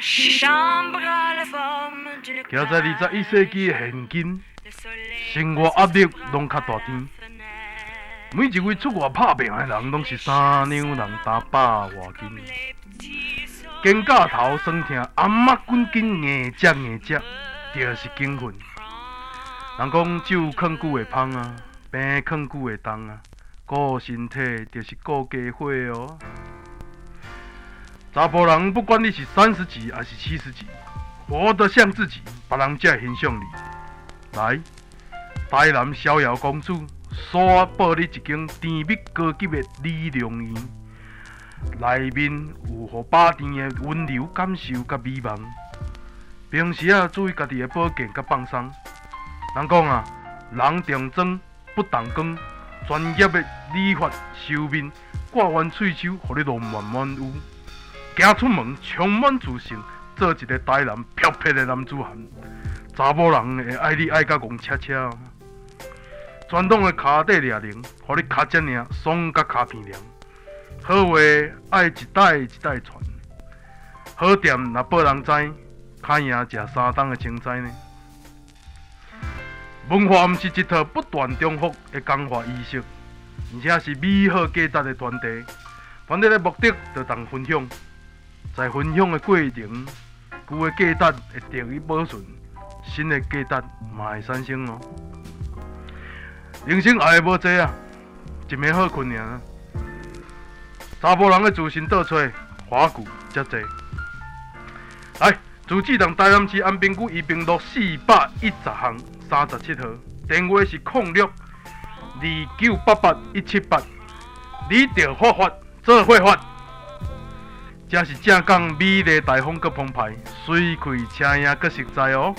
徛在二十一世纪的现今，生活压力拢较大天。每一位出外打拼的人，拢是三两人打百外斤。肩胛头酸痛，阿妈滚紧硬只硬只，就是精神。人讲酒劝久会芳啊，病劝久会重啊，顾身体就是顾家伙哦。查甫人不管你是三十几还是七十几，活得像自己，别人才会欣赏你。来，台南逍遥公主，煞报你一间甜蜜高级的美容院，内面有互百甜的温柔感受甲美梦。平时啊，注意家己的保健甲放松。人讲啊，人重妆不重光，专业的理发修面，挂完喙须，互你容满满有。行出门充满自信，做一个台南漂泊的男子汉。查某人会爱你爱甲戆恰恰。传统的脚底抓铃，互你脚趾领爽甲脚鼻凉。好话爱一代一代传，好店若无人知，较赢食三冬的青菜呢。文化毋是一套不断重复的讲话仪式，而且是美好价值的传递。传递的目的就当分享。在分享的过程，旧的价值会得以保存，新的价值嘛会产生哦。人生爱的无多啊，一暝好困尔。查甫人的自信倒找，花句才多。来，自治党台南市安平区宜平路四百一十巷三十七号，电话是零六二九八八一七八，你着发发做会发。真是正港美丽台风，阁澎湃水开，车影阁实在哦。